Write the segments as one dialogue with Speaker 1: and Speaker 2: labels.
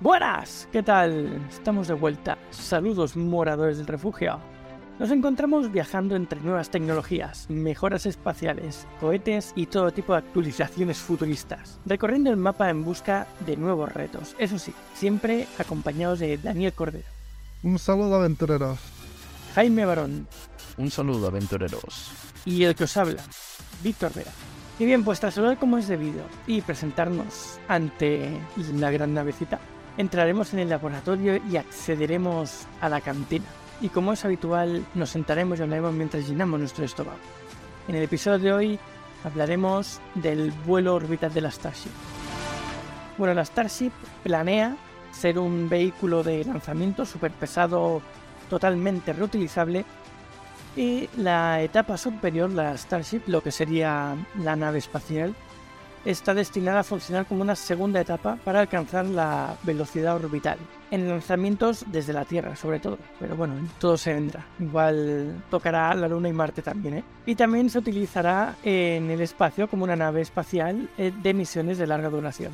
Speaker 1: Buenas, ¿qué tal? Estamos de vuelta. Saludos moradores del refugio. Nos encontramos viajando entre nuevas tecnologías, mejoras espaciales, cohetes y todo tipo de actualizaciones futuristas, recorriendo el mapa en busca de nuevos retos, eso sí, siempre acompañados de Daniel Cordero.
Speaker 2: Un saludo aventureros.
Speaker 1: Jaime Barón.
Speaker 3: Un saludo aventureros.
Speaker 1: Y el que os habla, Víctor Vera. Y bien, pues tras hablar como es debido y presentarnos ante la gran navecita, entraremos en el laboratorio y accederemos a la cantina. Y como es habitual, nos sentaremos y hablaremos mientras llenamos nuestro estómago. En el episodio de hoy hablaremos del vuelo orbital de la Starship. Bueno, la Starship planea ser un vehículo de lanzamiento súper pesado, totalmente reutilizable y la etapa superior, la Starship, lo que sería la nave espacial, está destinada a funcionar como una segunda etapa para alcanzar la velocidad orbital. En lanzamientos desde la Tierra, sobre todo. Pero bueno, todo se vendrá. Igual tocará la Luna y Marte también, ¿eh? Y también se utilizará en el espacio como una nave espacial eh, de misiones de larga duración.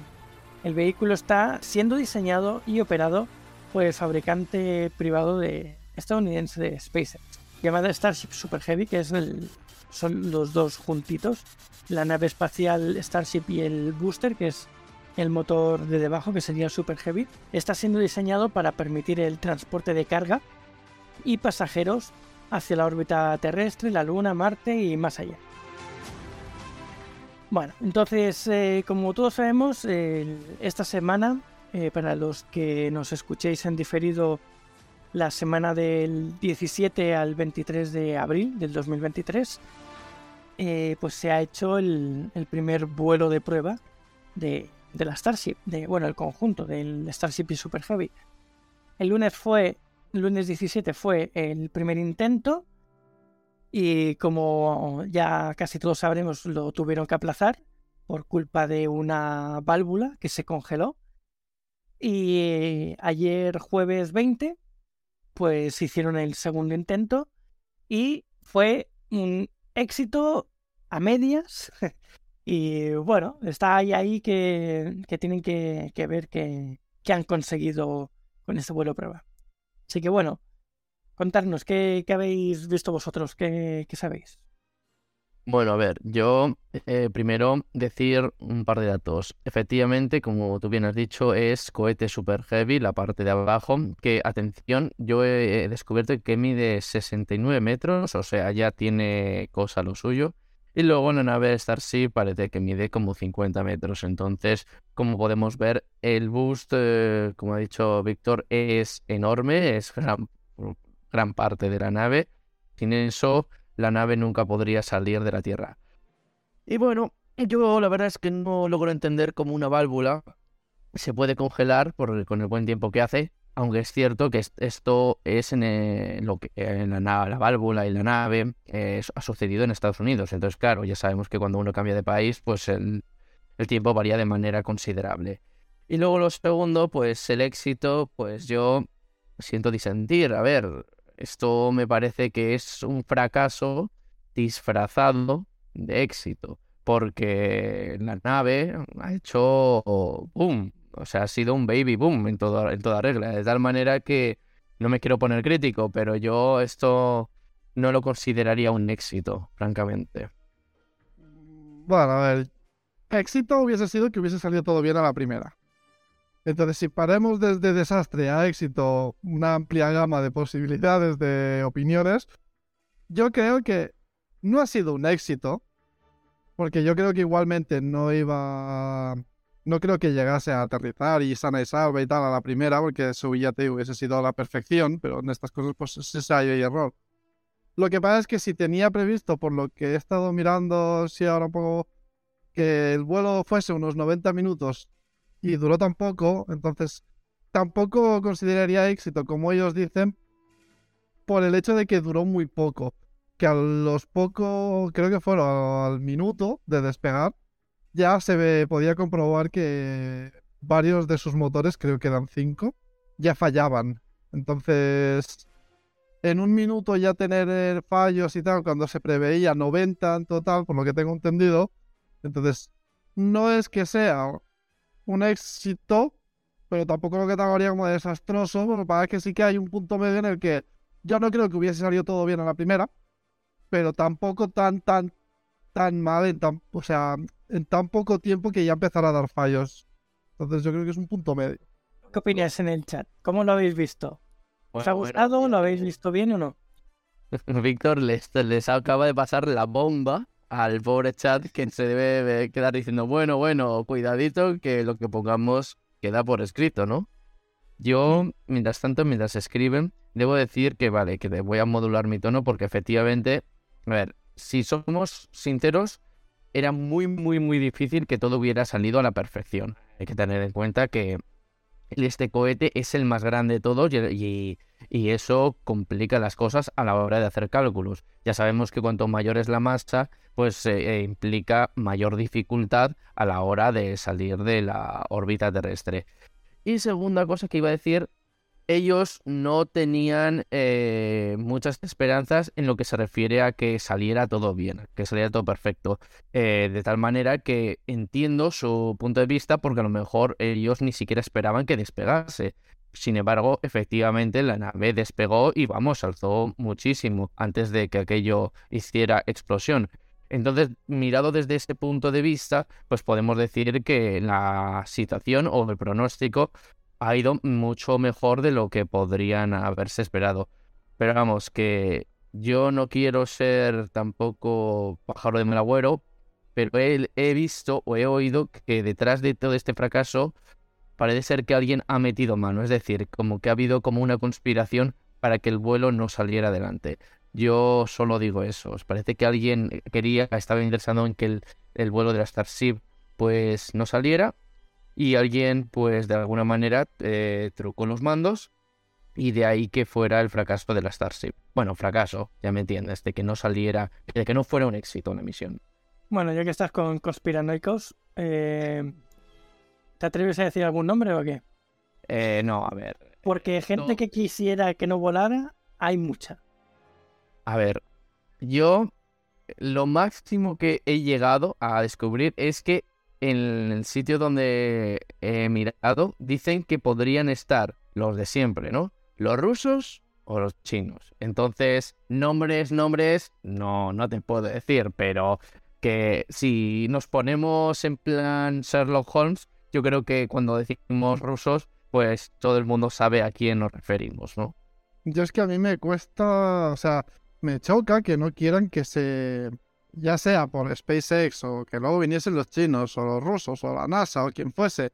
Speaker 1: El vehículo está siendo diseñado y operado por el fabricante privado de estadounidense de SpaceX llamada Starship Super Heavy, que es el, son los dos juntitos, la nave espacial Starship y el booster, que es el motor de debajo, que sería Super Heavy, está siendo diseñado para permitir el transporte de carga y pasajeros hacia la órbita terrestre, la Luna, Marte y más allá. Bueno, entonces, eh, como todos sabemos, esta semana, eh, para los que nos escuchéis en diferido la semana del 17 al 23 de abril del 2023, eh, pues se ha hecho el, primer vuelo de prueba de, la Starship, de, bueno, el conjunto del Starship y Super Heavy. El lunes fue, el lunes 17 fue el primer intento y como ya casi todos sabremos lo tuvieron que aplazar por culpa de una válvula que se congeló. Y ayer jueves 20 pues hicieron el segundo intento y fue un éxito a medias. y bueno, está ahí, ahí que, tienen que, ver qué han conseguido con este vuelo prueba. Así que bueno, contarnos qué, habéis visto vosotros, qué sabéis.
Speaker 3: Bueno, a ver, yo eh, primero decir un par de datos. Efectivamente, como tú bien has dicho, es cohete super heavy, la parte de abajo, que, atención, yo he descubierto que mide 69 metros, o sea, ya tiene cosa lo suyo. Y luego en la nave Starship parece que mide como 50 metros. Entonces, como podemos ver, el boost, eh, como ha dicho Víctor, es enorme, es gran, gran parte de la nave. Sin eso la nave nunca podría salir de la Tierra. Y bueno, yo la verdad es que no logro entender cómo una válvula se puede congelar con el buen tiempo que hace, aunque es cierto que esto es en, lo que, en la, la, válvula y la nave ha sucedido en Estados Unidos. Entonces, claro, ya sabemos que cuando uno cambia de país, pues el, el tiempo varía de manera considerable. Y luego lo segundo, pues el éxito, pues yo siento disentir. A ver, esto me parece que es un fracaso disfrazado de éxito, porque la nave ha hecho boom, o sea, ha sido un baby boom en, todo, en toda regla, de tal manera que no me quiero poner crítico, pero yo esto no lo consideraría un éxito, francamente.
Speaker 2: Bueno, a ver, éxito hubiese sido que hubiese salido todo bien a la primera. Entonces, si paremos desde desastre a éxito una amplia gama de posibilidades, de opiniones, yo creo que no ha sido un éxito, porque yo creo que igualmente no iba... No creo que llegase a aterrizar y sana y salva y tal a la primera, porque eso ya hubiese sido a la perfección, pero en estas cosas pues es hay error. Lo que pasa es que si tenía previsto, por lo que he estado mirando, si ahora un poco, que el vuelo fuese unos 90 minutos y duró tan poco, entonces tampoco consideraría éxito, como ellos dicen, por el hecho de que duró muy poco. Que a los pocos, creo que fueron al minuto de despegar, ya se podía comprobar que varios de sus motores, creo que eran cinco, ya fallaban. Entonces, en un minuto ya tener fallos y tal, cuando se preveía 90 en total, por lo que tengo entendido, entonces no es que sea un éxito, pero tampoco lo catalogaría como desastroso, porque parece que sí que hay un punto medio en el que yo no creo que hubiese salido todo bien a la primera, pero tampoco tan, tan, tan mal, en tan, o sea, en tan poco tiempo que ya empezara a dar fallos. Entonces yo creo que es un punto medio.
Speaker 1: ¿Qué opináis en el chat? ¿Cómo lo habéis visto? ¿Os ha gustado? ¿Lo habéis visto bien o no?
Speaker 3: Víctor les, les acaba de pasar la bomba al pobre chat que se debe quedar diciendo, bueno, bueno, cuidadito que lo que pongamos queda por escrito, ¿no? Yo, mientras tanto, mientras escriben, debo decir que vale, que voy a modular mi tono porque efectivamente, a ver, si somos sinceros, era muy, muy, muy difícil que todo hubiera salido a la perfección. Hay que tener en cuenta que este cohete es el más grande de todos y, eso complica las cosas a la hora de hacer cálculos. Ya sabemos que cuanto mayor es la masa, pues eh, implica mayor dificultad a la hora de salir de la órbita terrestre. Y segunda cosa que iba a decir ellos no tenían eh, muchas esperanzas en lo que se refiere a que saliera todo bien, que saliera todo perfecto. Eh, de tal manera que entiendo su punto de vista porque a lo mejor ellos ni siquiera esperaban que despegase. Sin embargo, efectivamente la nave despegó y vamos, alzó muchísimo antes de que aquello hiciera explosión. Entonces, mirado desde ese punto de vista, pues podemos decir que la situación o el pronóstico ha ido mucho mejor de lo que podrían haberse esperado. Pero vamos, que yo no quiero ser tampoco pájaro de mal agüero, pero he, he visto o he oído que detrás de todo este fracaso parece ser que alguien ha metido mano, es decir, como que ha habido como una conspiración para que el vuelo no saliera adelante. Yo solo digo eso, os parece que alguien quería, estaba interesado en que el, el vuelo de la Starship pues no saliera y alguien pues de alguna manera eh, trucó los mandos y de ahí que fuera el fracaso de la Starship. Bueno, fracaso, ya me entiendes, de que no saliera, de que no fuera un éxito la misión.
Speaker 1: Bueno, ya que estás con conspiranoicos, eh, ¿te atreves a decir algún nombre o qué?
Speaker 3: Eh, no, a ver.
Speaker 1: Porque gente que quisiera que no volara, hay mucha.
Speaker 3: A ver, yo lo máximo que he llegado a descubrir es que en el sitio donde he mirado, dicen que podrían estar los de siempre, ¿no? Los rusos o los chinos. Entonces, nombres, nombres, no, no te puedo decir, pero que si nos ponemos en plan Sherlock Holmes, yo creo que cuando decimos rusos, pues todo el mundo sabe a quién nos referimos, ¿no?
Speaker 2: Yo es que a mí me cuesta, o sea, me choca que no quieran que se ya sea por SpaceX o que luego viniesen los chinos o los rusos o la NASA o quien fuese,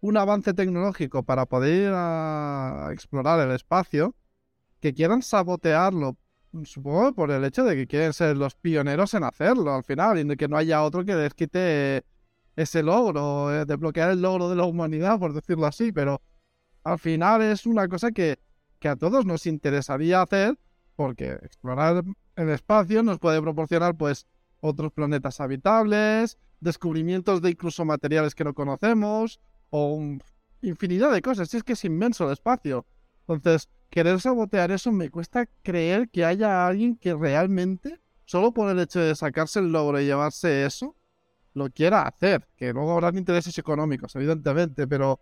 Speaker 2: un avance tecnológico para poder ir a explorar el espacio, que quieran sabotearlo, supongo por el hecho de que quieren ser los pioneros en hacerlo al final y que no haya otro que les quite ese logro, eh, de bloquear el logro de la humanidad, por decirlo así, pero al final es una cosa que, que a todos nos interesaría hacer porque explorar el espacio nos puede proporcionar pues otros planetas habitables, descubrimientos de incluso materiales que no conocemos, o infinidad de cosas. Si es que es inmenso el espacio. Entonces, querer sabotear eso me cuesta creer que haya alguien que realmente, solo por el hecho de sacarse el logro y llevarse eso, lo quiera hacer. Que luego habrán intereses económicos, evidentemente, pero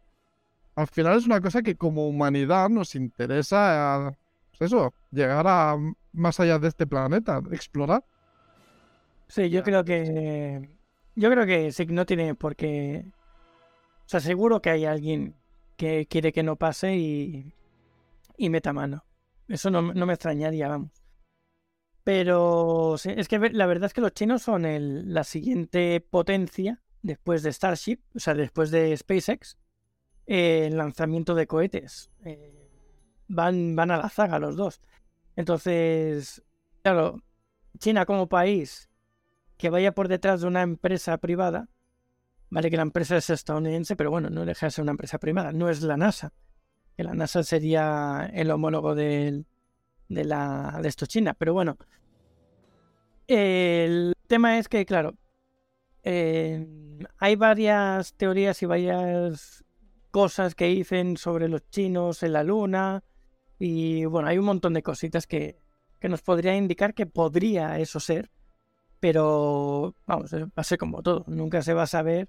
Speaker 2: al final es una cosa que como humanidad nos interesa, pues eso, llegar a más allá de este planeta, explorar.
Speaker 1: Sí, yo creo que. Yo creo que sí, no tiene por qué. O sea, seguro que hay alguien que quiere que no pase y. y meta mano. Eso no, me extrañaría, vamos. Pero es que la verdad es que los chinos son el, la siguiente potencia después de Starship, o sea, después de SpaceX, el lanzamiento de cohetes. Eh, van, van a la zaga los dos. Entonces, claro, China como país que vaya por detrás de una empresa privada, vale que la empresa es estadounidense, pero bueno, no deja de ser una empresa privada, no es la NASA, que la NASA sería el homólogo de, de, la, de esto China, pero bueno, el tema es que, claro, eh, hay varias teorías y varias cosas que dicen sobre los chinos en la luna y bueno, hay un montón de cositas que, que nos podría indicar que podría eso ser pero vamos, va a ser como todo, nunca se va a saber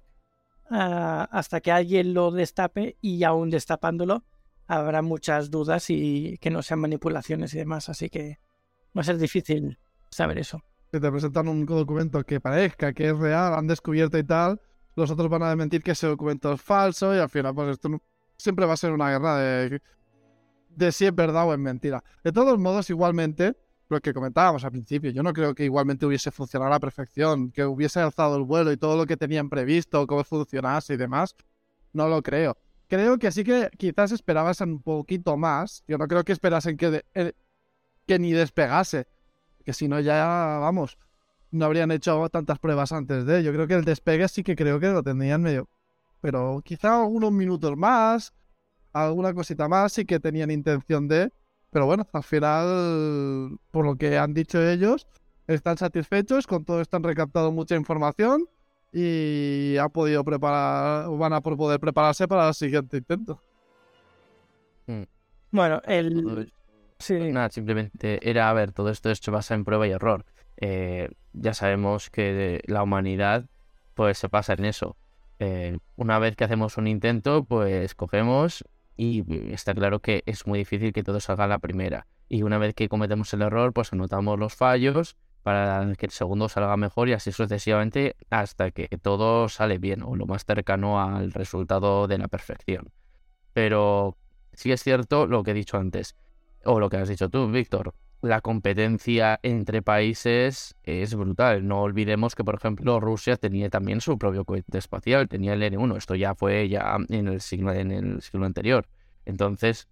Speaker 1: ah, hasta que alguien lo destape y aún destapándolo habrá muchas dudas y que no sean manipulaciones y demás. Así que va a ser difícil saber eso.
Speaker 2: Si te presentan un documento que parezca que es real, han descubierto y tal, los otros van a desmentir que ese documento es falso y al final pues esto siempre va a ser una guerra de, de si es verdad o es mentira. De todos modos, igualmente, lo que comentábamos al principio, yo no creo que igualmente hubiese funcionado a la perfección, que hubiese alzado el vuelo y todo lo que tenían previsto, cómo funcionase y demás, no lo creo. Creo que sí que quizás esperabas un poquito más, yo no creo que esperasen que, eh, que ni despegase, que si no ya, vamos, no habrían hecho tantas pruebas antes de. Yo creo que el despegue sí que creo que lo tendrían medio. Pero quizá algunos minutos más, alguna cosita más sí que tenían intención de. Pero bueno, al final, por lo que han dicho ellos, están satisfechos, con todo esto han recaptado mucha información y han podido preparar, van a poder prepararse para el siguiente intento.
Speaker 3: Mm.
Speaker 1: Bueno, el... Sí.
Speaker 3: Nada, simplemente era, a ver, todo esto se basa en prueba y error. Eh, ya sabemos que la humanidad pues se pasa en eso. Eh, una vez que hacemos un intento, pues cogemos y está claro que es muy difícil que todo salga a la primera. Y una vez que cometemos el error, pues anotamos los fallos para que el segundo salga mejor y así sucesivamente hasta que todo sale bien o lo más cercano al resultado de la perfección. Pero sí es cierto lo que he dicho antes, o lo que has dicho tú, Víctor, la competencia entre países es brutal. No olvidemos que, por ejemplo, Rusia tenía también su propio cohete espacial, tenía el N1. Esto ya fue ya en el siglo, en el siglo anterior. Entonces,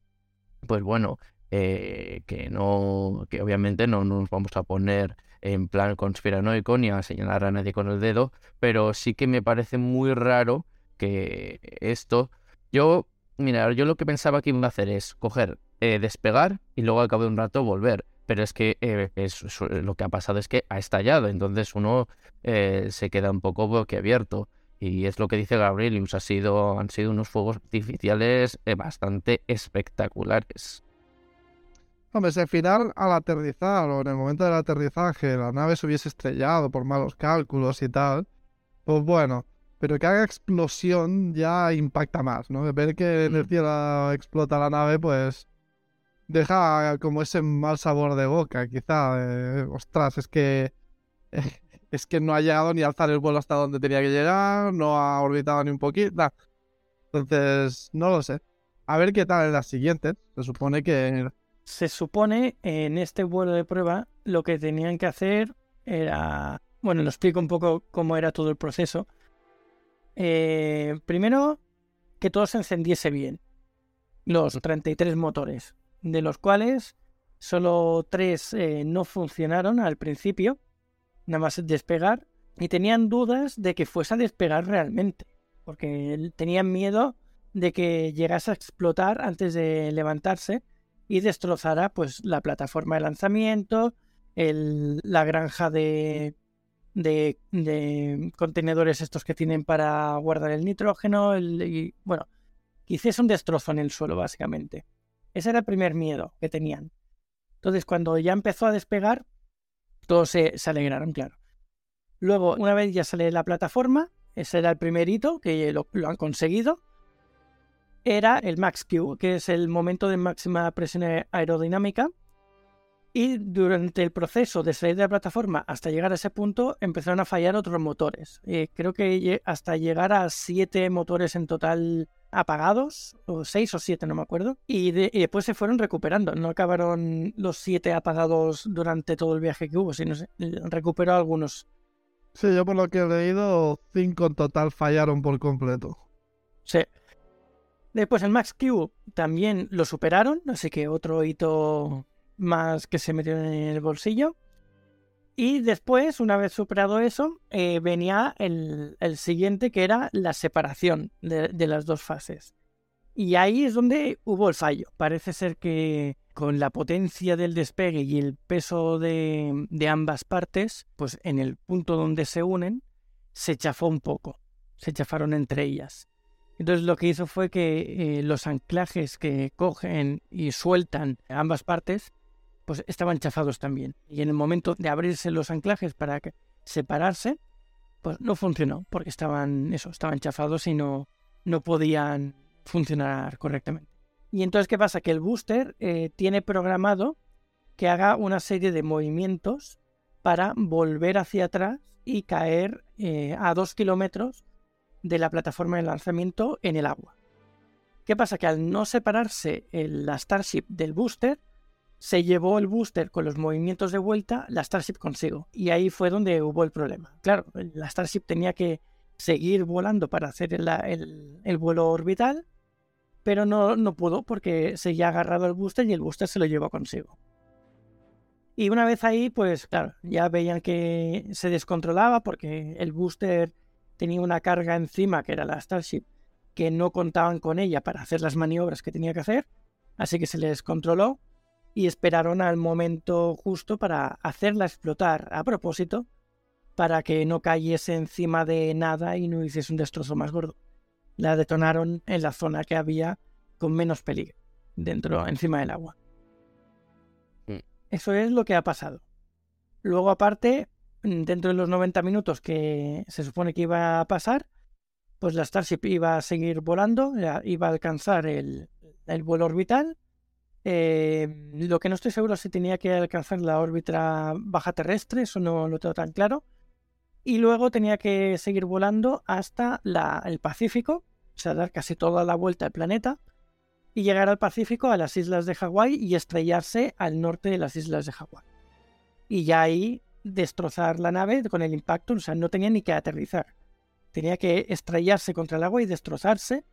Speaker 3: pues bueno, eh, que no, que obviamente no nos vamos a poner en plan conspiranoico ni a señalar a nadie con el dedo, pero sí que me parece muy raro que esto. Yo, mira, yo lo que pensaba que iba a hacer es coger, eh, despegar y luego al cabo de un rato volver pero es que eh, lo que ha pasado es que ha estallado, entonces uno eh, se queda un poco boquiabierto. Y es lo que dice Gabrielius, ha sido, han sido unos fuegos artificiales eh, bastante espectaculares.
Speaker 2: Hombre, si al final al aterrizar o en el momento del aterrizaje la nave se hubiese estrellado por malos cálculos y tal, pues bueno, pero que haga explosión ya impacta más, ¿no? Ver que en el mm. cielo explota la nave, pues deja como ese mal sabor de boca, quizá. ostras, es que. Es que no ha llegado ni a alzar el vuelo hasta donde tenía que llegar, no ha orbitado ni un poquito. Entonces, no lo sé. A ver qué tal en las siguientes. Se supone que.
Speaker 1: Se supone en este vuelo de prueba lo que tenían que hacer era. Bueno, lo explico un poco cómo era todo el proceso. Eh, primero, que todo se encendiese bien. Los 33 motores de los cuales solo tres eh, no funcionaron al principio, nada más despegar, y tenían dudas de que fuese a despegar realmente, porque tenían miedo de que llegase a explotar antes de levantarse y destrozara pues la plataforma de lanzamiento, la granja de, de, contenedores estos que tienen para guardar el nitrógeno, y bueno, hiciese un destrozo en el suelo básicamente. Ese era el primer miedo que tenían. Entonces, cuando ya empezó a despegar, todos se, alegraron, claro. Luego, una vez ya sale la plataforma, ese era el primer hito, que lo, han conseguido. Era el Max Q, que es el momento de máxima presión aerodinámica. Y durante el proceso de salir de la plataforma hasta llegar a ese punto empezaron a fallar otros motores. Eh, creo que hasta llegar a siete motores en total apagados, o seis o siete, no me acuerdo, y, después se fueron recuperando. No acabaron los siete apagados durante todo el viaje que hubo, sino se recuperó algunos.
Speaker 2: Sí, yo por lo que he leído, cinco en total fallaron por completo.
Speaker 1: Sí. Después el Max Q también lo superaron, así que otro hito más que se metió en el bolsillo. Y después, una vez superado eso, eh, venía el, siguiente que era la separación de, las dos fases. Y ahí es donde hubo el fallo. Parece ser que con la potencia del despegue y el peso de, ambas partes, pues en el punto donde se unen, se chafó un poco. Se chafaron entre ellas. Entonces lo que hizo fue que eh, los anclajes que cogen y sueltan ambas partes pues estaban chafados también. Y en el momento de abrirse los anclajes para separarse, pues no funcionó, porque estaban, eso, estaban chafados y no, no podían funcionar correctamente. Y entonces, ¿qué pasa? Que el booster eh, tiene programado que haga una serie de movimientos para volver hacia atrás y caer eh, a dos kilómetros de la plataforma de lanzamiento en el agua. ¿Qué pasa? Que al no separarse la Starship del booster, se llevó el booster con los movimientos de vuelta, la Starship consigo. Y ahí fue donde hubo el problema. Claro, la Starship tenía que seguir volando para hacer el, vuelo orbital, pero no, no pudo porque seguía agarrado al booster y el booster se lo llevó consigo. Y una vez ahí, pues claro, ya veían que se descontrolaba porque el booster tenía una carga encima, que era la Starship, que no contaban con ella para hacer las maniobras que tenía que hacer, así que se les descontroló y esperaron al momento justo para hacerla explotar a propósito, para que no cayese encima de nada y no hiciese un destrozo más gordo. La detonaron en la zona que había con menos peligro, dentro, encima del agua. Eso es lo que ha pasado. Luego, aparte, dentro de los 90 minutos que se supone que iba a pasar, pues la Starship iba a seguir volando, iba a alcanzar el, vuelo orbital. Eh, lo que no estoy seguro es si tenía que alcanzar la órbita baja terrestre, eso no lo tengo tan claro. Y luego tenía que seguir volando hasta el Pacífico, o sea, dar casi toda la vuelta al planeta y llegar al Pacífico, a las islas de Hawái y estrellarse al norte de las islas de Hawái. Y ya ahí destrozar la nave con el impacto, o sea, no tenía ni que aterrizar. Tenía que estrellarse contra el agua y destrozarse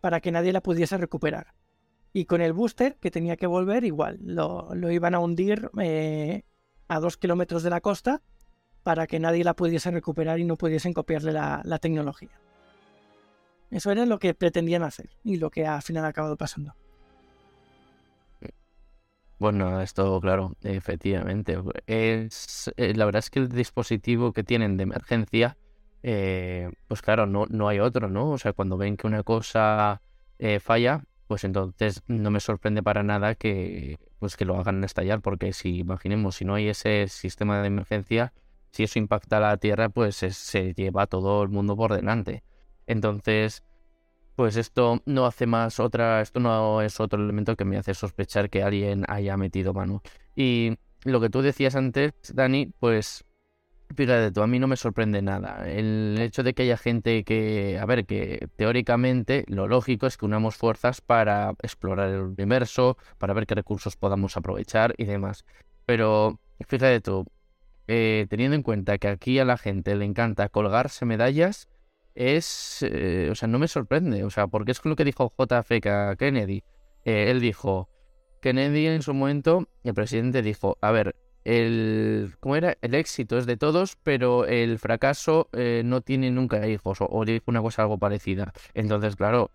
Speaker 1: para que nadie la pudiese recuperar. Y con el booster, que tenía que volver, igual, lo, iban a hundir eh, a dos kilómetros de la costa para que nadie la pudiese recuperar y no pudiesen copiarle la tecnología. Eso era lo que pretendían hacer y lo que al final ha acabado pasando.
Speaker 3: Bueno, esto, claro, efectivamente. Es, eh, la verdad es que el dispositivo que tienen de emergencia, eh, pues claro, no, no hay otro, ¿no? O sea, cuando ven que una cosa falla, pues entonces no me sorprende para nada que, pues que lo hagan estallar, porque si imaginemos, si no hay ese sistema de emergencia, si eso impacta a la Tierra, pues se lleva todo el mundo por delante. Entonces, pues esto no hace más otra, esto no es otro elemento que me hace sospechar que alguien haya metido mano. Y lo que tú decías antes, Dani, pues fíjate tú, a mí no me sorprende nada. El hecho de que haya gente que, a ver, que teóricamente lo lógico es que unamos fuerzas para explorar el universo, para ver qué recursos podamos aprovechar y demás. Pero fíjate tú, eh, teniendo en cuenta que aquí a la gente le encanta colgarse medallas, es, eh, o sea, no me sorprende, o sea, porque es lo que dijo JFK Kennedy. Eh, él dijo, Kennedy en su momento, el presidente dijo, a ver, el, ¿cómo era? El éxito es de todos, pero el fracaso eh, no tiene nunca hijos, o, dijo una cosa algo parecida. Entonces, claro,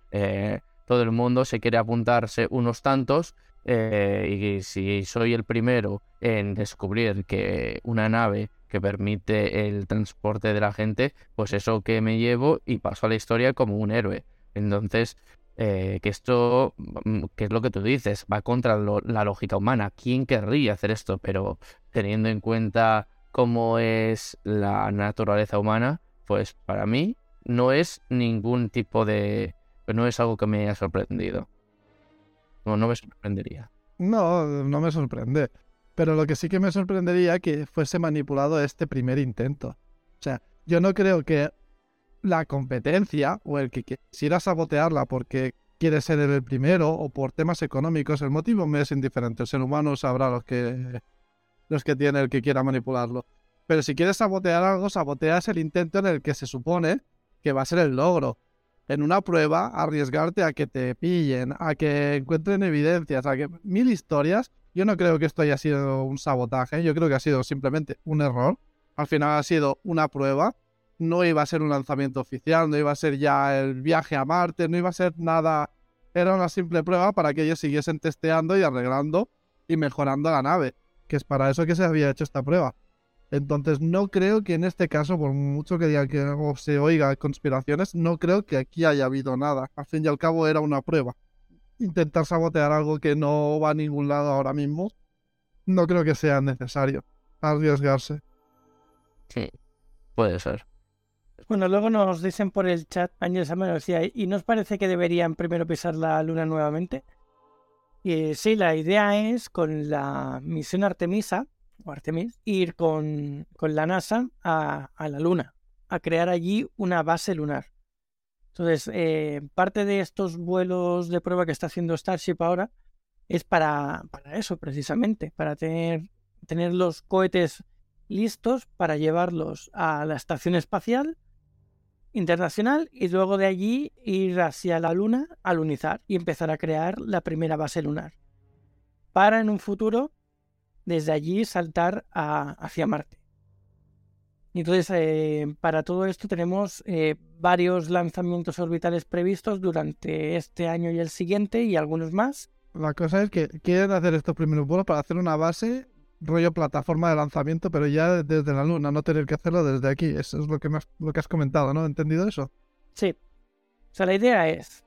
Speaker 3: todo el mundo se quiere apuntarse unos tantos, y si soy el primero en descubrir que una nave que permite el transporte de la gente, pues eso que me llevo y paso a la historia como un héroe. Entonces, eh, que esto, mm, que es lo que tú dices, va contra la lógica humana. ¿Quién querría hacer esto? Pero teniendo en cuenta cómo es la naturaleza humana, pues para mí no es ningún tipo de... no es algo que me haya sorprendido. No, no me sorprendería.
Speaker 2: No, no me sorprende. Pero lo que sí que me sorprendería que fuese manipulado este primer intento. O sea, yo no creo que la competencia o el que quisiera sabotearla porque quiere ser el primero o por temas económicos, el motivo me es indiferente. El ser humano sabrá los que, los que tiene el que quiera manipularlo. Pero si quieres sabotear algo, saboteas el intento en el que se supone que va a ser el logro. En una prueba, arriesgarte a que te pillen, a que encuentren evidencias, a que mil historias yo no creo que esto haya sido un sabotaje, yo creo que ha sido simplemente un error. Al final ha sido una prueba, no iba a ser un lanzamiento oficial, no iba a ser ya el viaje a Marte, no iba a ser nada, era una simple prueba para que ellos siguiesen testeando y arreglando y mejorando la nave, que es para eso que se había hecho esta prueba. Entonces no creo que en este caso, por mucho que diga que se oiga conspiraciones, no creo que aquí haya habido nada. Al fin y al cabo era una prueba intentar sabotear algo que no va a ningún lado ahora mismo, no creo que sea necesario arriesgarse.
Speaker 3: Sí, puede ser.
Speaker 1: Bueno, luego nos dicen por el chat, Ángel Salmón decía, ¿y nos parece que deberían primero pisar la luna nuevamente? Y sí, la idea es con la misión Artemisa, o Artemis, ir con, con la NASA a, a, la luna, a crear allí una base lunar. Entonces, eh, parte de estos vuelos de prueba que está haciendo Starship ahora es para, para eso, precisamente, para tener, tener los cohetes listos para llevarlos a la estación espacial internacional y luego de allí ir hacia la Luna a lunizar y empezar a crear la primera base lunar. Para en un futuro, desde allí saltar hacia Marte. Entonces, eh, para todo esto tenemos eh, varios lanzamientos orbitales previstos durante este año y el siguiente y algunos más.
Speaker 2: La cosa es que quieren hacer estos primeros vuelos para hacer una base rollo plataforma de lanzamiento, pero ya desde la luna, no tener que hacerlo desde aquí. Eso es lo que, lo que has comentado, ¿no? ¿Entendido eso?
Speaker 1: Sí. O sea, la idea es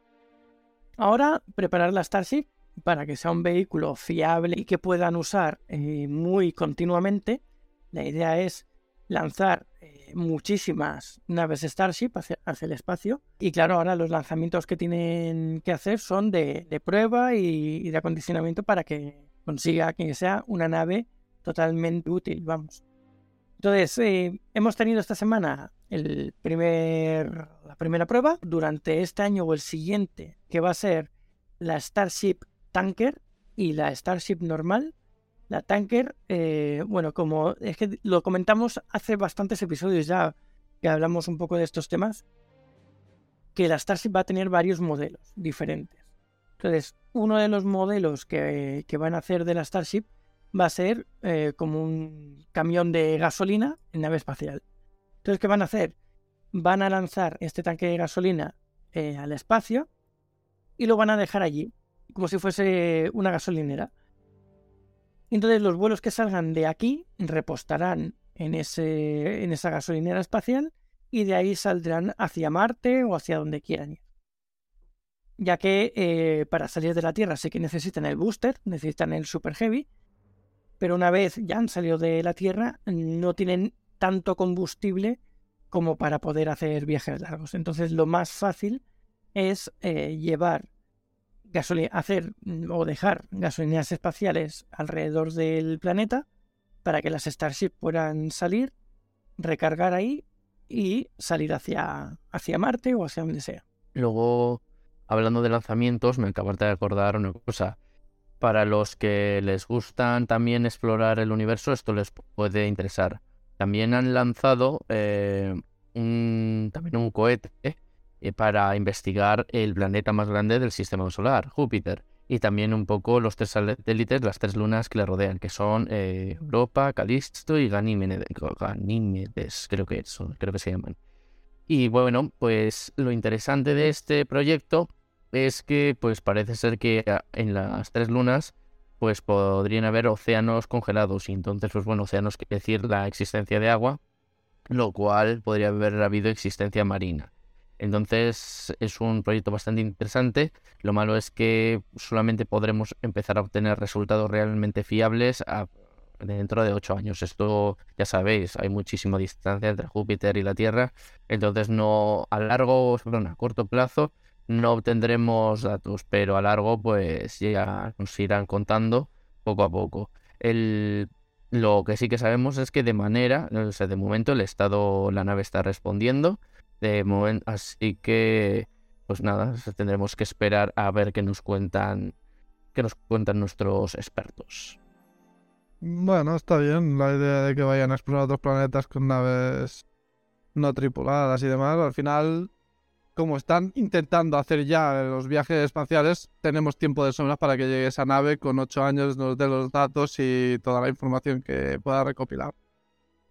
Speaker 1: ahora preparar la Starship para que sea un vehículo fiable y que puedan usar eh, muy continuamente. La idea es lanzar eh, muchísimas naves Starship hacia, el espacio. Y claro, ahora los lanzamientos que tienen que hacer son de, prueba y, de acondicionamiento para que consiga que sea una nave totalmente útil, vamos. Entonces, eh, hemos tenido esta semana el primer, la primera prueba durante este año o el siguiente, que va a ser la Starship Tanker y la Starship normal. La Tanker, eh, bueno, como es que lo comentamos hace bastantes episodios ya que hablamos un poco de estos temas, que la Starship va a tener varios modelos diferentes. Entonces, uno de los modelos que, que van a hacer de la Starship va a ser eh, como un camión de gasolina en nave espacial. Entonces, ¿qué van a hacer? Van a lanzar este tanque de gasolina eh, al espacio y lo van a dejar allí, como si fuese una gasolinera. Entonces, los vuelos que salgan de aquí repostarán en, ese, en esa gasolinera espacial y de ahí saldrán hacia Marte o hacia donde quieran ir. Ya que eh, para salir de la Tierra sé que necesitan el booster, necesitan el Super Heavy, pero una vez ya han salido de la Tierra, no tienen tanto combustible como para poder hacer viajes largos. Entonces lo más fácil es eh, llevar gasolina, hacer mm, o dejar gasolineras espaciales alrededor del planeta para que las Starship puedan salir, recargar ahí y salir hacia, hacia Marte o hacia donde sea.
Speaker 3: Luego, hablando de lanzamientos, me acabo de acordar una cosa para los que les gustan también explorar el universo, esto les puede interesar. También han lanzado eh, un, también un cohete eh, para investigar el planeta más grande del sistema solar, Júpiter, y también un poco los tres satélites, las tres lunas que le rodean, que son eh, Europa, Calisto y Ganímedes, creo que son, creo que se llaman. Y bueno, pues lo interesante de este proyecto es que pues parece ser que en las tres lunas pues podrían haber océanos congelados y entonces pues bueno, océanos quiere decir la existencia de agua, lo cual podría haber habido existencia marina. Entonces es un proyecto bastante interesante. Lo malo es que solamente podremos empezar a obtener resultados realmente fiables dentro de ocho años. Esto ya sabéis, hay muchísima distancia entre Júpiter y la Tierra. Entonces no a largo, perdón, a corto plazo no obtendremos datos, pero a largo pues ya nos irán contando poco a poco. El, lo que sí que sabemos es que de manera, o sea, de momento el estado, la nave está respondiendo, de momento, así que pues nada, tendremos que esperar a ver qué nos cuentan, qué nos cuentan nuestros expertos.
Speaker 2: Bueno, está bien la idea de que vayan a explorar otros planetas con naves no tripuladas y demás. Al final como están intentando hacer ya los viajes espaciales, tenemos tiempo de sobra para que llegue esa nave con ocho años nos dé los datos y toda la información que pueda recopilar.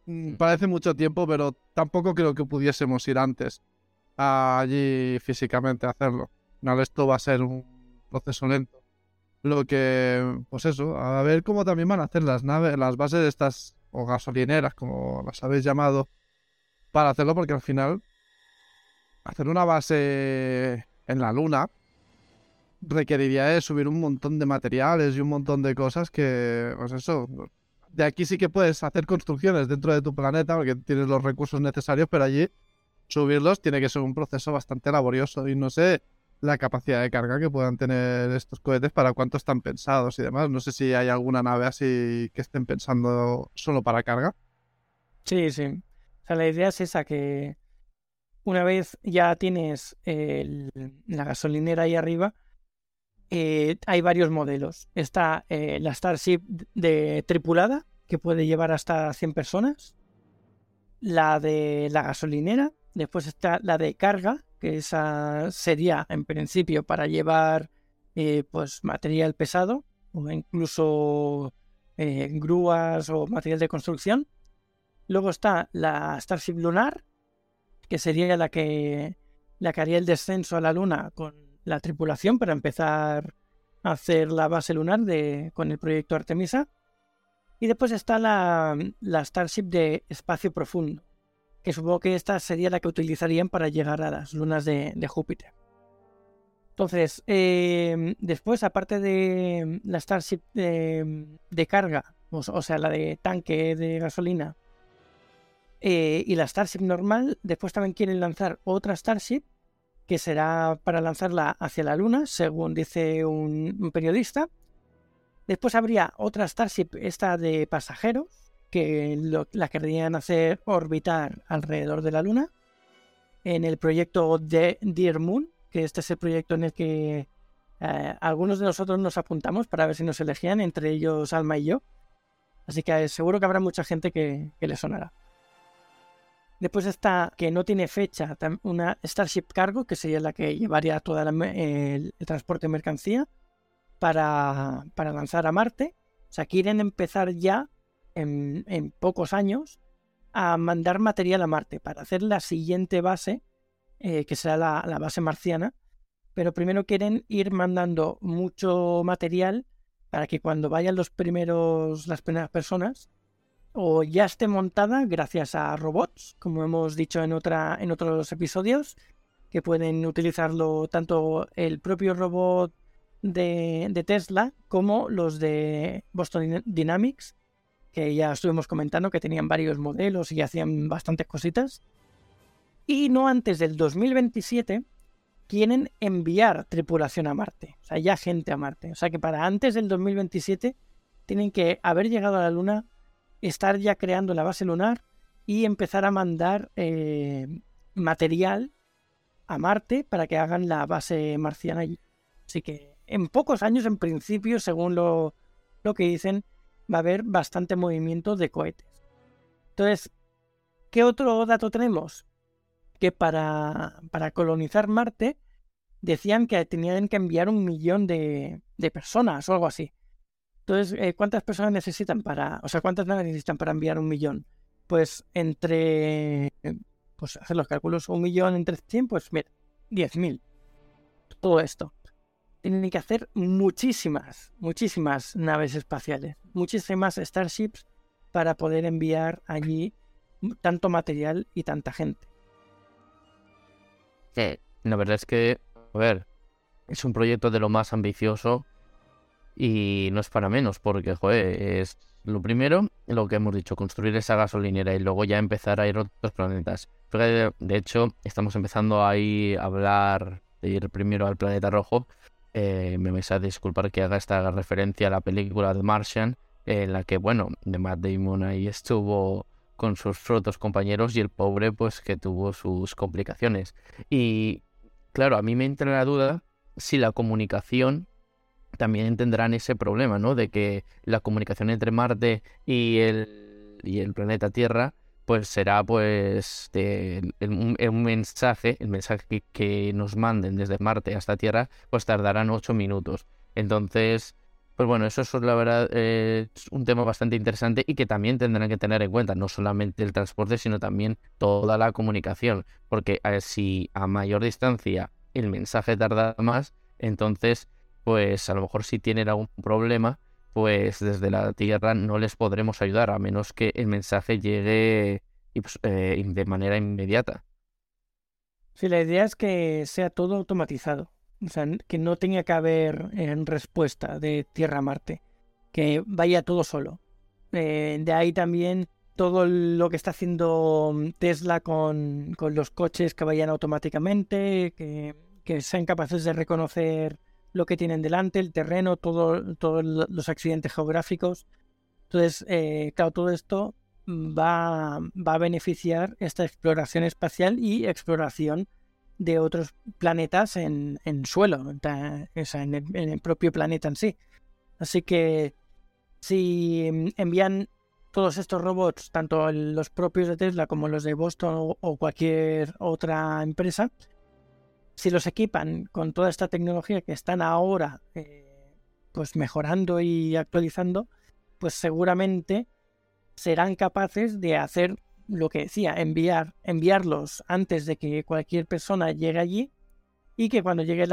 Speaker 2: Mm, parece mucho tiempo, pero tampoco creo que pudiésemos ir antes allí físicamente a hacerlo. No, esto va a ser un proceso lento. Lo que, pues eso, a ver cómo también van a hacer las naves, las bases de estas, o gasolineras, como las habéis llamado, para hacerlo, porque al final hacer una base en la luna requeriría de subir un montón de materiales y un montón de cosas que, pues eso, de aquí sí que puedes hacer construcciones dentro de tu planeta porque tienes los recursos necesarios, pero allí subirlos tiene que ser un proceso bastante laborioso y no sé la capacidad de carga que puedan tener estos cohetes para cuánto están pensados y demás. No sé si hay alguna nave así que estén pensando solo para carga.
Speaker 1: Sí, sí. O sea, la idea es esa, que una vez ya tienes la gasolinera ahí arriba, eh, hay varios modelos. Está eh, la Starship de tripulada, que puede llevar hasta 100 personas. La de la gasolinera. Después está la de carga, que esa sería en principio para llevar eh, pues material pesado o incluso grúas o material de construcción. Luego está la Starship Lunar, que sería la que, la haría el descenso a la Luna con la tripulación para empezar a hacer la base lunar de, con el proyecto Artemisa. Y después está la, Starship de espacio profundo, que supongo que esta sería la que utilizarían para llegar a las lunas de, Júpiter. Entonces, eh, después, aparte de la Starship de, carga, o, sea, la de tanque de gasolina, eh, y la Starship normal, después también quieren lanzar otra Starship, que será para lanzarla hacia la Luna, según dice un periodista. Después habría otra Starship, esta de pasajeros, que la querrían hacer orbitar alrededor de la Luna. En el proyecto de Dear Moon, que este es el proyecto en el que eh, algunos de nosotros nos apuntamos para ver si nos elegían, entre ellos Alma y yo. Así que seguro que habrá mucha gente que, le sonará. Después está que no tiene fecha, una Starship Cargo, que sería la que llevaría todo el, transporte de mercancía para, para lanzar a Marte. O sea, quieren empezar ya en, pocos años a mandar material a Marte para hacer la siguiente base, eh, que será la, base marciana. Pero primero quieren ir mandando mucho material para que cuando vayan los primeros, las primeras personas, o ya esté montada gracias a robots, como hemos dicho en, otra, en otros episodios, que pueden utilizarlo tanto el propio robot de, de Tesla como los de Boston Dynamics, que ya estuvimos comentando que tenían varios modelos y hacían bastantes cositas. Y no antes del 2027 quieren enviar tripulación a Marte, o sea, ya gente a Marte. O sea que para antes del 2027 tienen que haber llegado a la Luna, estar ya creando la base lunar y empezar a mandar eh, material a Marte para que hagan la base marciana allí. Así que en pocos años, en principio, según lo, lo que dicen, va a haber bastante movimiento de cohetes. Entonces, ¿qué otro dato tenemos? Que para, para colonizar Marte decían que tenían que enviar un millón de, de personas o algo así. Entonces, eh, ¿cuántas personas necesitan para, o sea, cuántas naves necesitan para enviar un millón? Pues entre, pues hacer los cálculos, un millón entre 100, pues mira, 10.000. Todo esto tienen que hacer muchísimas, muchísimas naves espaciales, muchísimas starships para poder enviar allí tanto material y tanta gente.
Speaker 3: Sí, la verdad es que, a ver, es un proyecto de lo más ambicioso y no es para menos, porque, joder, es lo primero, lo que hemos dicho, construir esa gasolinera y luego ya empezar a ir a otros planetas. de hecho, estamos empezando ahí a hablar de ir primero al planeta rojo, eh, me vais a disculpar que haga esta referencia a la película de Martian, en la que, bueno, de Matt Damon ahí estuvo con sus otros compañeros y el pobre, pues que tuvo sus complicaciones. Y claro, a mí me entra la duda si la comunicación también tendrán ese problema, ¿no? De que la comunicación entre Marte y el, y el planeta Tierra pues será pues el, un, mensaje, el mensaje que, nos manden desde Marte hasta Tierra, pues tardarán ocho minutos. Entonces, pues bueno, eso es la verdad es un tema bastante interesante y que también tendrán que tener en cuenta, no solamente el transporte, sino también toda la comunicación, porque eh, si a mayor distancia el mensaje tarda más, entonces, pues a lo mejor si tienen algún problema, pues desde la Tierra no les podremos ayudar a menos que el mensaje llegue pues, eh, de manera inmediata.
Speaker 1: Sí, la idea es que sea todo automatizado, o sea, que no tenga que haber eh, respuesta de Tierra a Marte, que vaya todo solo. Eh, de ahí también todo lo que está haciendo Tesla con, con los coches que vayan automáticamente, que, que, sean capaces de reconocer lo que tienen delante, el terreno, todo, todos los accidentes geográficos. Entonces, eh, claro, todo esto va, va a beneficiar esta exploración espacial y exploración de otros planetas en, en suelo, en el, propio planeta en sí. Así que si envían todos estos robots, tanto los propios de Tesla como los de Boston o, cualquier otra empresa, si los equipan con toda esta tecnología que están ahora eh, pues mejorando y actualizando, pues seguramente serán capaces de hacer lo que decía, enviar, enviarlos antes de que cualquier persona llegue allí y que cuando llegue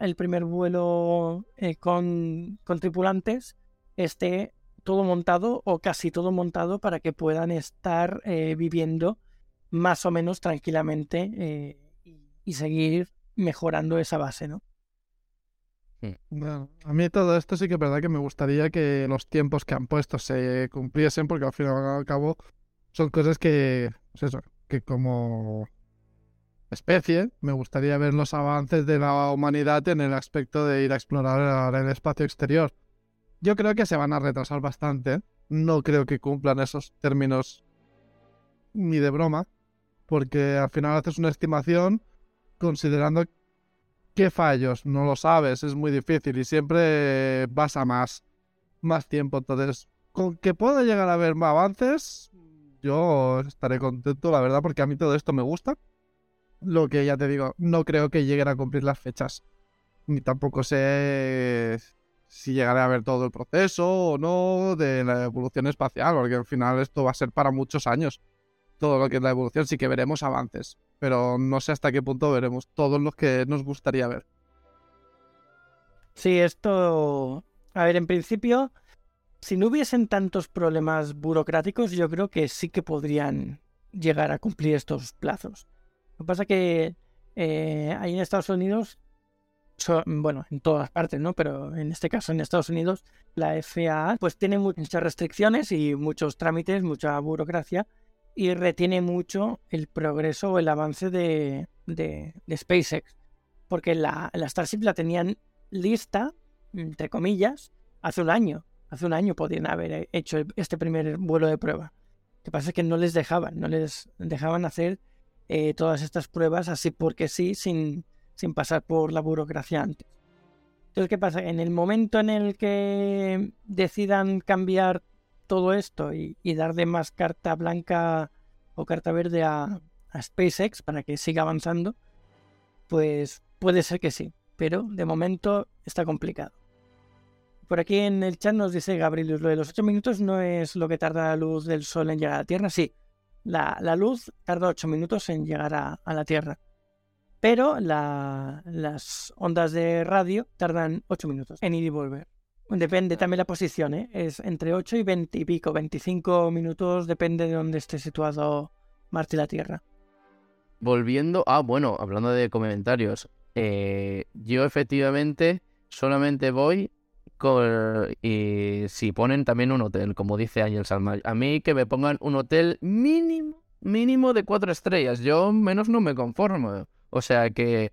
Speaker 1: el primer vuelo eh, con, tripulantes esté todo montado o casi todo montado para que puedan estar eh, viviendo más o menos tranquilamente y seguir mejorando esa base, ¿no?
Speaker 2: Bueno, a mí todo esto sí que es verdad que me gustaría que los tiempos que han puesto se cumpliesen, porque al fin y al cabo son cosas que, pues eso, que como especie me gustaría ver los avances de la humanidad en el aspecto de ir a explorar el espacio exterior. Yo creo que se van a retrasar bastante. No creo que cumplan esos términos ni de broma, porque al final haces una estimación considerando qué fallos, no lo sabes, es muy difícil y siempre vas a más, más tiempo. Entonces, con que pueda llegar a haber más avances, yo estaré contento, la verdad, porque a mí todo esto me gusta. Lo que ya te digo, no creo que lleguen a cumplir las fechas. Ni tampoco sé si llegaré a ver todo el proceso o no de la evolución espacial, porque al final esto va a ser para muchos años. Todo lo que es la evolución, sí que veremos avances, pero no sé hasta qué punto veremos todos los que nos gustaría ver.
Speaker 1: Sí, esto... A ver, en principio, si no hubiesen tantos problemas burocráticos, yo creo que sí que podrían llegar a cumplir estos plazos. Lo que pasa que eh, ahí en Estados Unidos, bueno, en todas partes, ¿no? Pero en este caso en Estados Unidos, la FAA pues tiene muchas restricciones y muchos trámites, mucha burocracia y retiene mucho el progreso o el avance de, de, SpaceX. Porque la, la Starship la tenían lista, entre comillas, hace un año hace un año podían haber hecho este primer vuelo de prueba. Lo que pasa es que no les dejaban, no les dejaban hacer eh, todas estas pruebas así porque sí, sin, sin pasar por la burocracia antes. Entonces, ¿qué pasa? En el momento en el que decidan cambiar todo esto y, y darle más carta blanca o carta verde a, a SpaceX para que siga avanzando, pues puede ser que sí, pero de momento está complicado. Por aquí en el chat nos dice Gabriel, lo de los 8 minutos no es lo que tarda la luz del sol en llegar a la Tierra. Sí, la, luz tarda 8 minutos en llegar a, la Tierra. Pero las ondas de radio tardan 8 minutos en ir y volver. Depende también la posición, ¿eh? Es entre 8 y 20 y pico, 25 minutos, depende de dónde esté situado Marte y la Tierra.
Speaker 3: Volviendo, ah, bueno, hablando de comentarios, eh, yo efectivamente solamente voy y si ponen también un hotel, como dice Ángel Salma, a mí que me pongan un hotel mínimo, mínimo de cuatro estrellas, yo menos no me conformo. O sea que,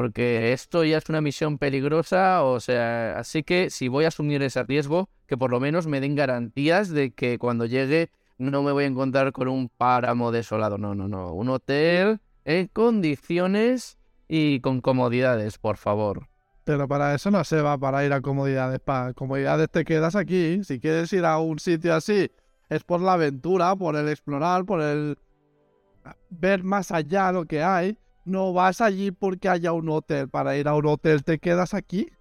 Speaker 3: porque esto ya es una misión peligrosa, o sea, así que si voy a asumir ese riesgo, que por lo menos me den garantías de que cuando llegue no me voy a encontrar con un páramo desolado, no, no, no, un hotel en condiciones y con comodidades, por favor.
Speaker 2: Pero para eso no se va para ir a comodidades. Para comodidades te quedas aquí. Si quieres ir a un sitio así, es por la aventura, por el explorar, por el ver más allá lo que hay. No vas allí porque haya un hotel. Para ir a un hotel te quedas aquí.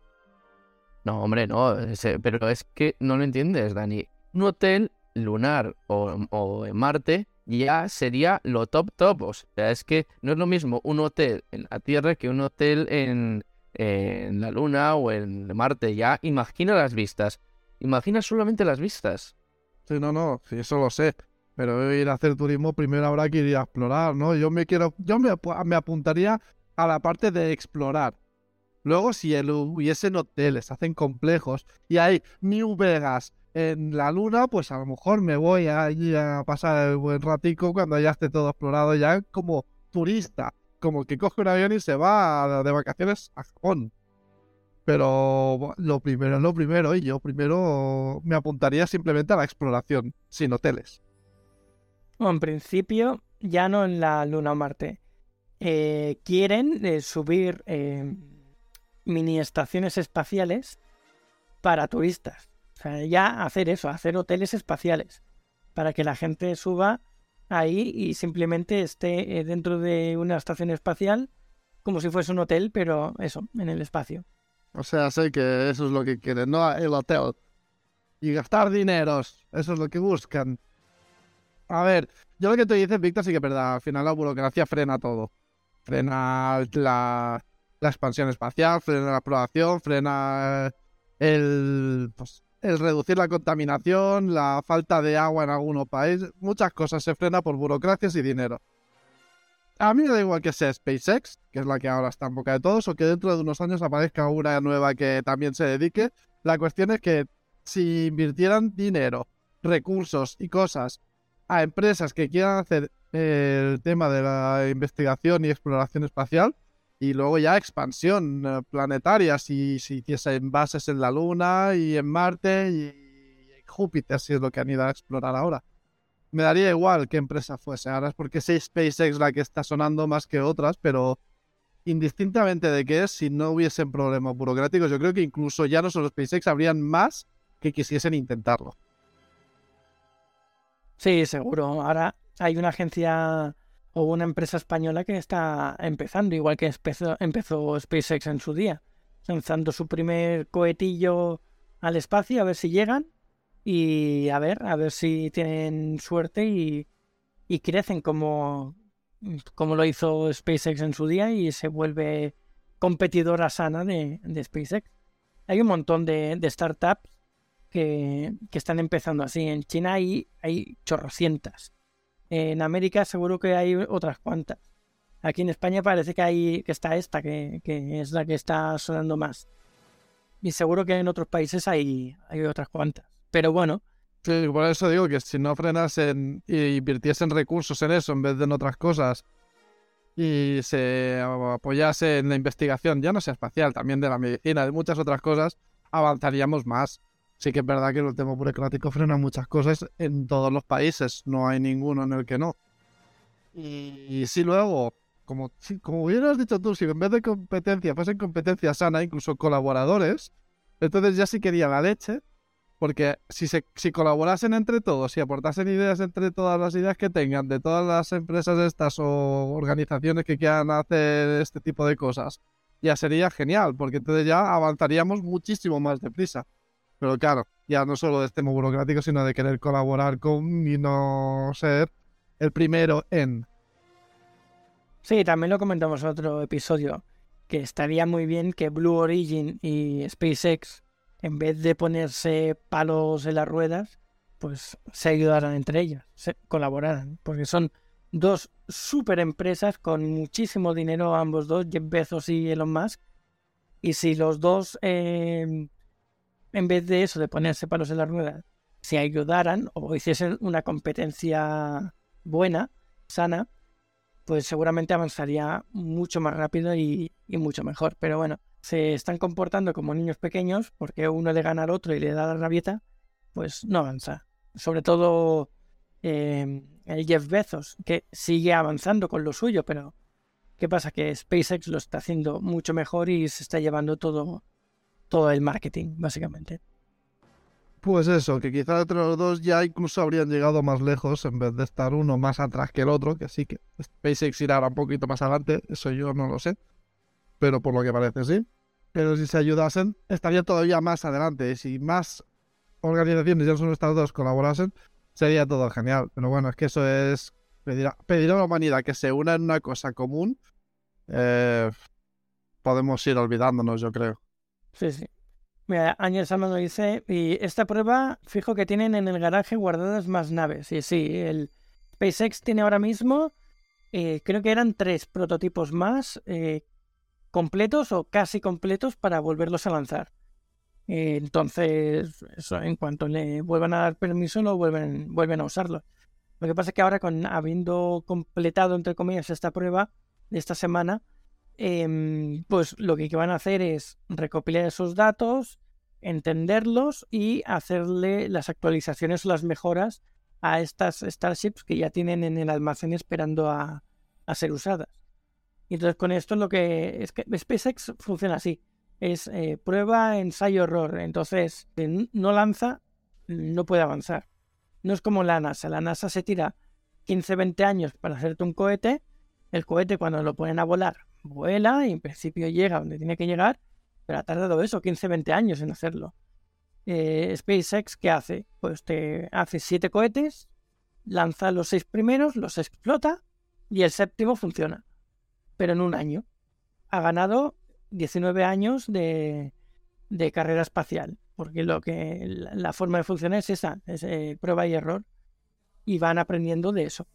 Speaker 3: No, hombre, no. Pero es que no lo entiendes, Dani. Un hotel lunar o, o en Marte ya sería lo top top. O sea, es que no es lo mismo un hotel en la Tierra que un hotel en, en la Luna o en Marte ya, imagina las vistas. Imagina solamente las vistas.
Speaker 2: Sí, no, no, sí, eso lo sé. Pero ir a hacer turismo primero habrá que ir a explorar, ¿no? Yo me quiero, yo me, apuntaría a la parte de explorar. Luego, si el, hubiesen hoteles, hacen complejos y hay New Vegas en la luna, pues a lo mejor me voy allí a pasar el buen ratico cuando ya esté todo explorado, ya como turista, como que coge un avión y se va de vacaciones a Japón. Pero lo primero es lo primero, y yo primero me apuntaría simplemente a la exploración, sin hoteles.
Speaker 1: En principio, ya no en la Luna o Marte. Eh, quieren eh, subir eh, mini estaciones espaciales para turistas. O sea, ya hacer eso, hacer hoteles espaciales. Para que la gente suba ahí y simplemente esté dentro de una estación espacial como si fuese un hotel, pero eso, en el espacio.
Speaker 2: O sea, sé que eso es lo que quieren, no el hotel. Y gastar dineros, eso es lo que buscan. A ver, yo lo que te dices, Víctor, sí que es verdad. Al final la burocracia frena todo. Frena la, expansión espacial, frena la exploración, frena el, pues, el reducir la contaminación, la falta de agua en algunos países. Muchas cosas se frena por burocracias y dinero. A mí me da igual que sea SpaceX, que es la que ahora está en boca de todos, o que dentro de unos años aparezca una nueva que también se dedique. La cuestión es que si invirtieran dinero, recursos y cosas a empresas que quieran hacer el tema de la investigación y exploración espacial, y luego ya expansión eh, planetaria, si, si hiciesen bases en la Luna y en Marte y Júpiter, si es lo que han ido a explorar ahora me daría igual qué empresa fuese. Ahora es porque es SpaceX la que está sonando más que otras, pero indistintamente de qué es, si no hubiesen problemas burocráticos, yo creo que incluso ya no solo SpaceX, habrían más que quisiesen intentarlo.
Speaker 1: Sí, seguro. Ahora hay una agencia o una empresa española que está empezando, igual que empezó, empezó SpaceX en su día, lanzando su primer cohetillo al espacio a ver si llegan y a ver, a ver si tienen suerte y, crecen como, como lo hizo SpaceX en su día y se vuelve competidora sana de, SpaceX. Hay un montón de, startups que, están empezando así. En China hay, hay chorrocientas. En América seguro que hay otras cuantas. Aquí en España parece que hay que está esta, que, que es la que está sonando más. Y seguro que en otros países hay, hay otras cuantas. Pero bueno.
Speaker 2: Sí, por eso digo que si no frenasen y invirtiesen recursos en eso en vez de en otras cosas y se apoyase en la investigación, ya no sea espacial, también de la medicina, de muchas otras cosas, avanzaríamos más. Sí que es verdad que el tema burocrático frena muchas cosas en todos los países, no hay ninguno en el que no. Y, si luego, como, como hubieras dicho tú, si en vez de competencia fuesen competencia sana, incluso colaboradores, entonces ya sí quería la leche, porque si, se, si colaborasen entre todos, si aportasen ideas entre todas las ideas que tengan, de todas las empresas estas o organizaciones que quieran hacer este tipo de cosas, ya sería genial, porque entonces ya avanzaríamos muchísimo más deprisa. Pero claro, ya no solo de este burocrático, sino de querer colaborar con y no ser el primero en.
Speaker 1: Sí, también lo comentamos en otro episodio, que estaría muy bien que Blue Origin y SpaceX en vez de ponerse palos en las ruedas, pues se ayudaran entre ellas, se colaboraran, porque son dos super empresas con muchísimo dinero ambos dos, Jeff Bezos y Elon Musk, y si los dos, em, en vez de eso, de ponerse palos en las ruedas, se ayudaran o hiciesen una competencia buena, sana, pues seguramente avanzaría mucho más rápido y, mucho mejor. Pero bueno, se están comportando como niños pequeños porque uno le gana al otro y le da la rabieta, pues no avanza. Sobre todo em, el Jeff Bezos, que sigue avanzando con lo suyo, pero ¿qué pasa? Que SpaceX lo está haciendo mucho mejor y se está llevando todo, todo el marketing, básicamente.
Speaker 2: Pues eso, que quizás entre los dos ya incluso habrían llegado más lejos en vez de estar uno más atrás que el otro, que sí que SpaceX irá un poquito más adelante, eso yo no lo sé pero por lo que parece sí. Pero si se ayudasen, estaría todavía más adelante. Si más organizaciones, ya solo estas dos, colaborasen, sería todo genial. Pero bueno, es que eso es pedir a, la humanidad que se una en una cosa común. Eh, podemos ir olvidándonos, yo creo.
Speaker 1: Sí, sí. Mira, Ángel Salman lo dice, y esta prueba, fijo que tienen en el garaje guardadas más naves. Y sí, el SpaceX tiene ahora mismo, eh, creo que eran tres prototipos más, eh, completos o casi completos para volverlos a lanzar. Eh, entonces, eso, en cuanto le vuelvan a dar permiso, no vuelven, vuelven a usarlo. Lo que pasa es que ahora, con habiendo completado, entre comillas, esta prueba de esta semana, em, pues lo que van a hacer es recopilar esos datos, entenderlos y hacerle las actualizaciones o las mejoras a estas Starships que ya tienen en el almacén esperando a, ser usadas. Y entonces con esto lo que es que SpaceX funciona así. Es eh, prueba, ensayo, error. Entonces, no lanza, no puede avanzar. No es como la NASA. La NASA se tira 15, 20 años para hacerte un cohete. El cohete cuando lo ponen a volar, vuela y en principio llega donde tiene que llegar, pero ha tardado eso, 15, 20 años en hacerlo. Eh, SpaceX, ¿qué hace? Pues te hace siete cohetes, lanza los seis primeros, los explota y el séptimo funciona. Pero en un año. Ha ganado 19 años de, de carrera espacial porque lo que la forma de funcionar es esa, es eh, prueba y error, y van aprendiendo de eso.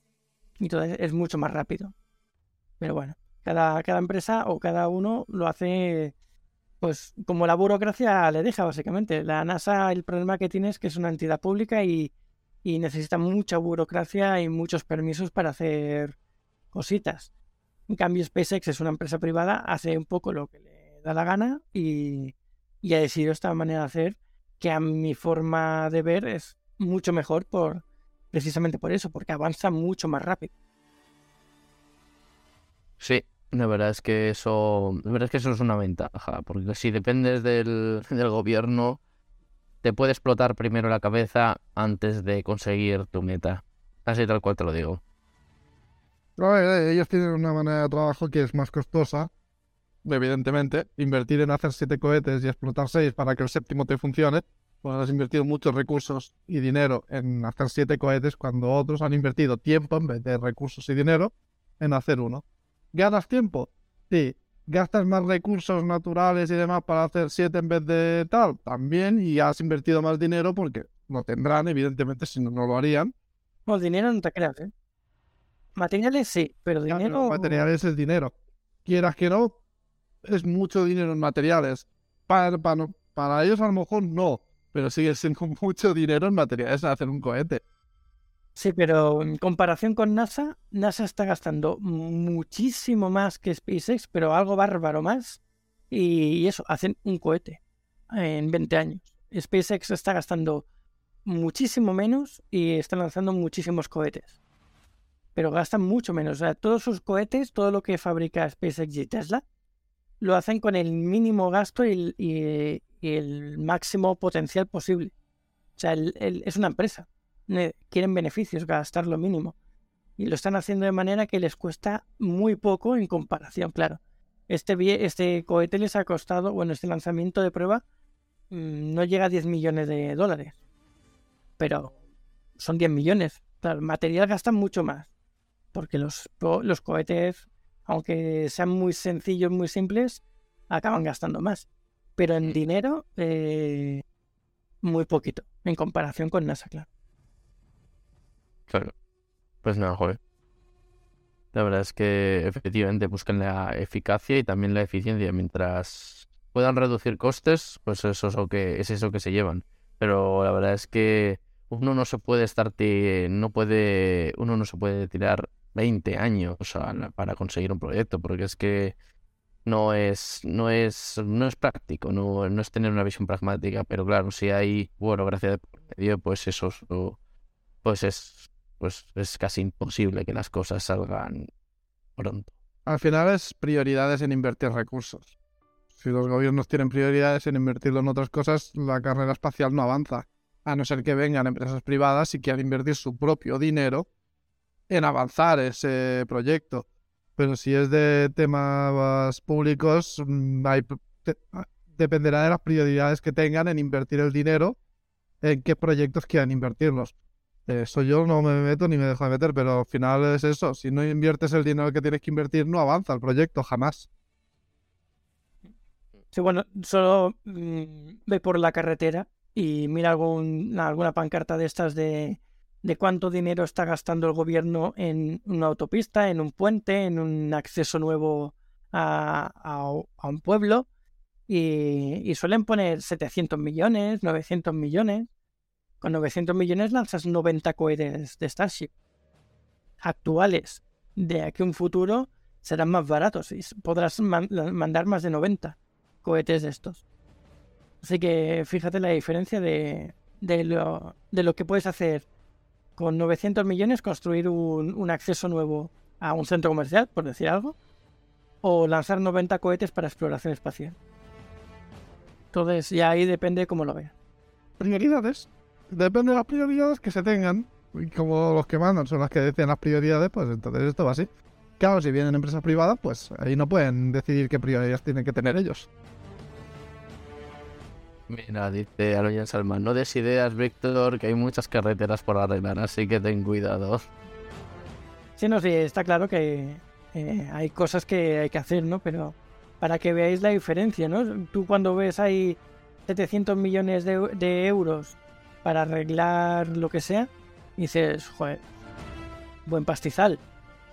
Speaker 1: Y entonces es mucho más rápido. Pero bueno, cada, cada empresa o cada uno lo hace pues como la burocracia le deja básicamente. La NASA el problema que tiene es que es una entidad pública y, y necesita mucha burocracia y muchos permisos para hacer cositas. En cambio SpaceX es una empresa privada, hace un poco lo que le da la gana y, y ha decidido esta manera de hacer que a mi forma de ver es mucho mejor por precisamente por eso, porque avanza mucho más rápido.
Speaker 3: Sí, la verdad es que eso, la es que eso es una ventaja, porque si dependes del, del gobierno, te puede explotar primero la cabeza antes de conseguir tu meta. Así tal cual te lo digo.
Speaker 2: Eh, ellos tienen una manera de trabajo que es más costosa evidentemente, invertir en hacer siete cohetes y explotar seis para que el séptimo te funcione, pues has invertido muchos recursos y dinero en hacer siete cohetes cuando otros han invertido tiempo en vez de recursos y dinero en hacer uno. ¿Ganas tiempo? Sí. ¿Gastas más recursos naturales y demás para hacer siete en vez de tal? También, y has invertido más dinero porque lo tendrán, evidentemente, si no, no lo harían.
Speaker 1: No, dinero no te creas, ¿eh? Materiales sí, pero dinero...
Speaker 2: materiales es dinero. Quieras que no, es mucho dinero en materiales. Para, para, ellos a lo mejor no, pero sigue siendo mucho dinero en materiales en hacer un cohete.
Speaker 1: Sí, pero en comparación con NASA, NASA está gastando muchísimo más que SpaceX, pero algo bárbaro más. Y eso, hacen un cohete en 20 años. SpaceX está gastando muchísimo menos y está lanzando muchísimos cohetes. Pero gastan mucho menos. O sea, todos sus cohetes, todo lo que fabrica SpaceX y Tesla, lo hacen con el mínimo gasto y, el máximo potencial posible. O sea, es una empresa. Quieren beneficios, gastar lo mínimo. Y lo están haciendo de manera que les cuesta muy poco en comparación, claro. Este, este cohete les ha costado, bueno, este lanzamiento de prueba mm, no llega a 10 millones de dólares. Pero son 10 millones. el material gasta mucho más. Porque los, los cohetes aunque sean muy sencillos, muy simples, acaban gastando más. Pero en dinero, eh, muy poquito, en comparación con NASA, claro.
Speaker 3: Claro. Pues nada, joder. La verdad es que efectivamente buscan la eficacia y también la eficiencia. Mientras puedan reducir costes, pues eso es, lo que, es eso que se llevan. Pero la verdad es que uno no se puede estar, no puede, uno no se puede tirar 20 años para conseguir un proyecto, porque es que no es, no es, no es práctico, no, no es tener una visión pragmática, pero claro, si hay burocracia de medio, pues eso pues es, pues es casi imposible que las cosas salgan pronto.
Speaker 2: Al final es prioridades en invertir recursos. Si los gobiernos tienen prioridades en invertirlo en otras cosas, la carrera espacial no avanza. A no ser que vengan empresas privadas y quieran invertir su propio dinero en avanzar ese proyecto. Pero si es de temas públicos, mm, ah, dependerá de las prioridades que tengan en invertir el dinero, en qué proyectos quieran invertirlos. Eso yo no me meto ni me dejo de meter, pero al final es eso. Si no inviertes el dinero que tienes que invertir, no avanza el proyecto, jamás.
Speaker 1: Sí, bueno, solo mm, ve por la carretera y mira algún, alguna pancarta de estas de de cuánto dinero está gastando el gobierno en una autopista, en un puente, en un acceso nuevo a, a, un pueblo y, y, suelen poner 700 millones, 900 millones. Con 900 millones lanzas 90 cohetes de Starship actuales. De aquí a un futuro serán más baratos y podrás mandar más de 90 cohetes de estos. Así que fíjate la diferencia de, lo que puedes hacer con 900 millones, construir un, un acceso nuevo a un centro comercial, por decir algo, o lanzar 90 cohetes para exploración espacial. Entonces, ya ahí depende cómo lo veas.
Speaker 2: Prioridades. Depende de las prioridades que se tengan. Y como los que mandan son las que deciden las prioridades, pues entonces esto va así. Claro, si vienen empresas privadas, pues ahí no pueden decidir qué prioridades tienen que tener ellos.
Speaker 3: Mira, dice Aloyan Salman, no des ideas, Víctor, que hay muchas carreteras por arreglar, así que ten cuidado.
Speaker 1: Sí, no, sí, está claro que eh, hay cosas que hay que hacer, ¿no? Pero para que veáis la diferencia, ¿no? Tú cuando ves ahí 700 millones de, de euros para arreglar lo que sea, dices, joder, buen pastizal.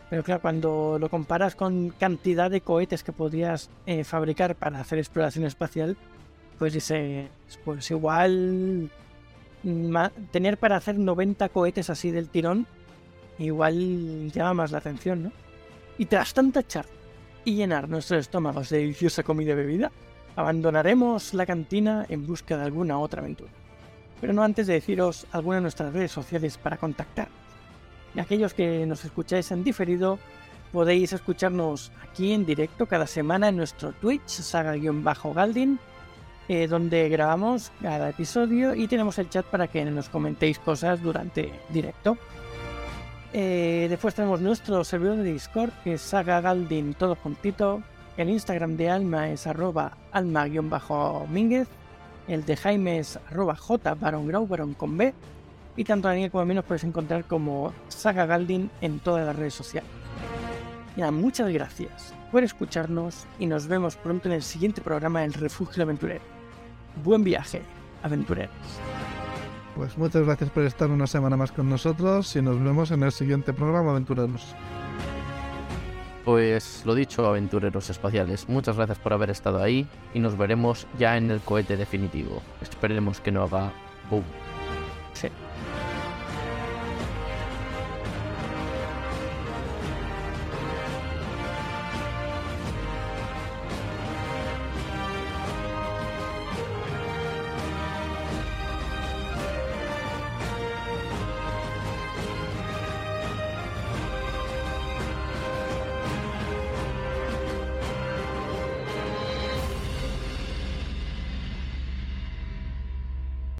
Speaker 1: Pero claro, cuando lo comparas con cantidad de cohetes que podrías eh, fabricar para hacer exploración espacial, pues dice, pues igual tener para hacer 90 cohetes así del tirón, igual llama más la atención, ¿no? Y tras tanta charla y llenar nuestros estómagos de deliciosa comida y bebida, abandonaremos la cantina en busca de alguna otra aventura. Pero no antes de deciros algunas de nuestras redes sociales para contactar. Y aquellos que nos escucháis en diferido, podéis escucharnos aquí en directo cada semana en nuestro Twitch, saga-galdin, eh, donde grabamos cada episodio y tenemos el chat para que nos comentéis cosas durante directo. Eh, después tenemos nuestro servidor de Discord, que es Saga Galdin, todo juntito. El Instagram de Alma es arroba alma-mínguez. El de Jaime es arroba j baron con B. Y tanto a Daniel como a mí nos podéis encontrar como Saga Galdin en todas las redes sociales. muchas gracias por escucharnos y nos vemos pronto en el siguiente programa El Refugio Aventurero. Buen viaje, aventureros.
Speaker 2: Pues muchas gracias por estar una semana más con nosotros y nos vemos en el siguiente programa Aventureros.
Speaker 3: Pues lo dicho, aventureros espaciales, muchas gracias por haber estado ahí y nos veremos ya en el cohete definitivo. Esperemos que no haga boom.
Speaker 1: Sí.